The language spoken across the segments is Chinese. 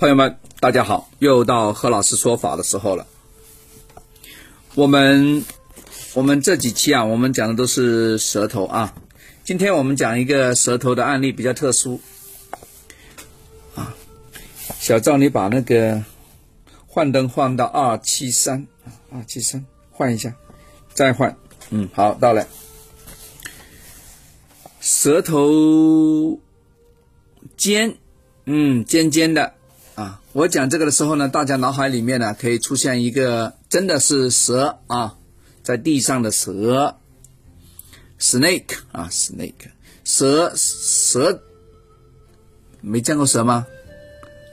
朋友们，大家好，又到何老师说法的时候了。我们我们这几期啊，我们讲的都是舌头啊。今天我们讲一个舌头的案例，比较特殊啊。小赵，你把那个换灯换到二七三二七三，换一下，再换。嗯，好，到了。舌头尖，嗯，尖尖的。啊，我讲这个的时候呢，大家脑海里面呢可以出现一个真的是蛇啊，在地上的蛇，snake 啊，snake，蛇蛇，没见过蛇吗？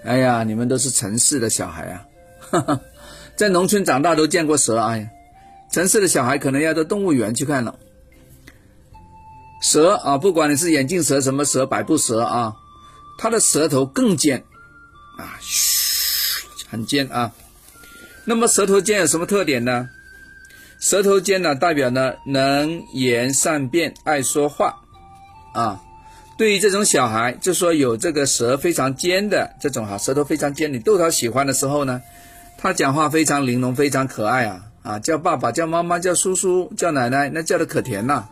哎呀，你们都是城市的小孩啊，在农村长大都见过蛇，哎呀，城市的小孩可能要到动物园去看了。蛇啊，不管你是眼镜蛇什么蛇，百步蛇啊，它的舌头更尖。啊，嘘，很尖啊。那么舌头尖有什么特点呢？舌头尖呢，代表呢能言善辩，爱说话啊。对于这种小孩，就说有这个舌非常尖的这种哈，舌头非常尖，你逗他喜欢的时候呢，他讲话非常玲珑，非常可爱啊啊，叫爸爸，叫妈妈，叫叔叔，叫奶奶，那叫的可甜呐。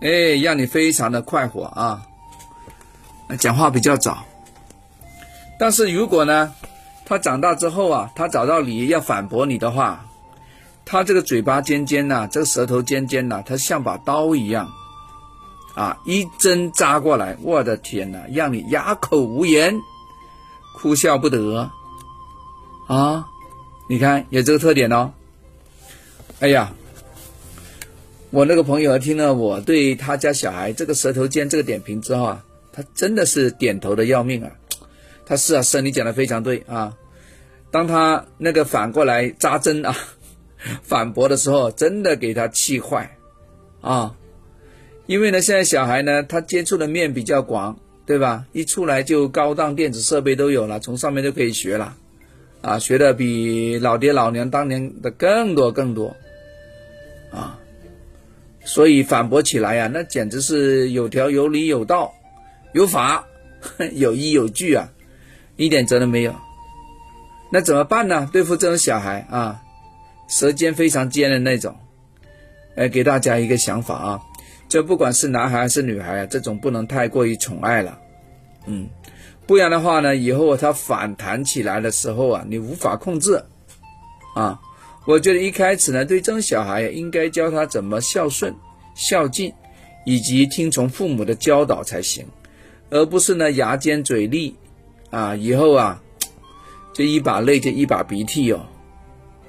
哎，让你非常的快活啊。讲话比较早。但是如果呢，他长大之后啊，他找到你要反驳你的话，他这个嘴巴尖尖呐，这个舌头尖尖呐，他像把刀一样，啊，一针扎过来，我的天呐，让你哑口无言，哭笑不得，啊，你看有这个特点哦。哎呀，我那个朋友听了我对他家小孩这个舌头尖这个点评之后啊，他真的是点头的要命啊。他是啊，是你讲的非常对啊。当他那个反过来扎针啊，反驳的时候，真的给他气坏啊。因为呢，现在小孩呢，他接触的面比较广，对吧？一出来就高档电子设备都有了，从上面就可以学了啊，学的比老爹老娘当年的更多更多啊。所以反驳起来呀，那简直是有条有理有道有法 有依有据啊。一点责任没有，那怎么办呢？对付这种小孩啊，舌尖非常尖的那种，哎，给大家一个想法啊，就不管是男孩还是女孩啊，这种不能太过于宠爱了，嗯，不然的话呢，以后他反弹起来的时候啊，你无法控制啊。我觉得一开始呢，对这种小孩应该教他怎么孝顺、孝敬，以及听从父母的教导才行，而不是呢牙尖嘴利。啊，以后啊，就一把泪就一把鼻涕哦，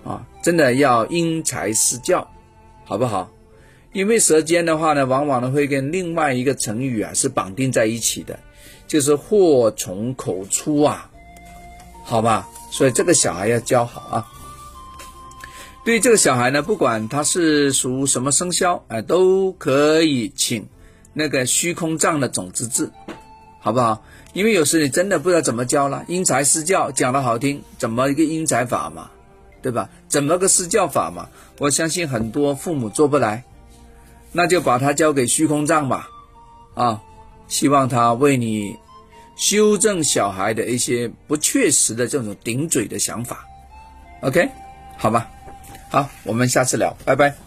啊，真的要因材施教，好不好？因为舌尖的话呢，往往呢会跟另外一个成语啊是绑定在一起的，就是祸从口出啊，好吧？所以这个小孩要教好啊。对于这个小孩呢，不管他是属什么生肖，哎，都可以请那个虚空藏的种子字，好不好？因为有时你真的不知道怎么教了，因材施教讲的好听，怎么一个因材法嘛，对吧？怎么个施教法嘛？我相信很多父母做不来，那就把它交给虚空藏吧，啊，希望他为你修正小孩的一些不确实的这种顶嘴的想法，OK，好吧，好，我们下次聊，拜拜。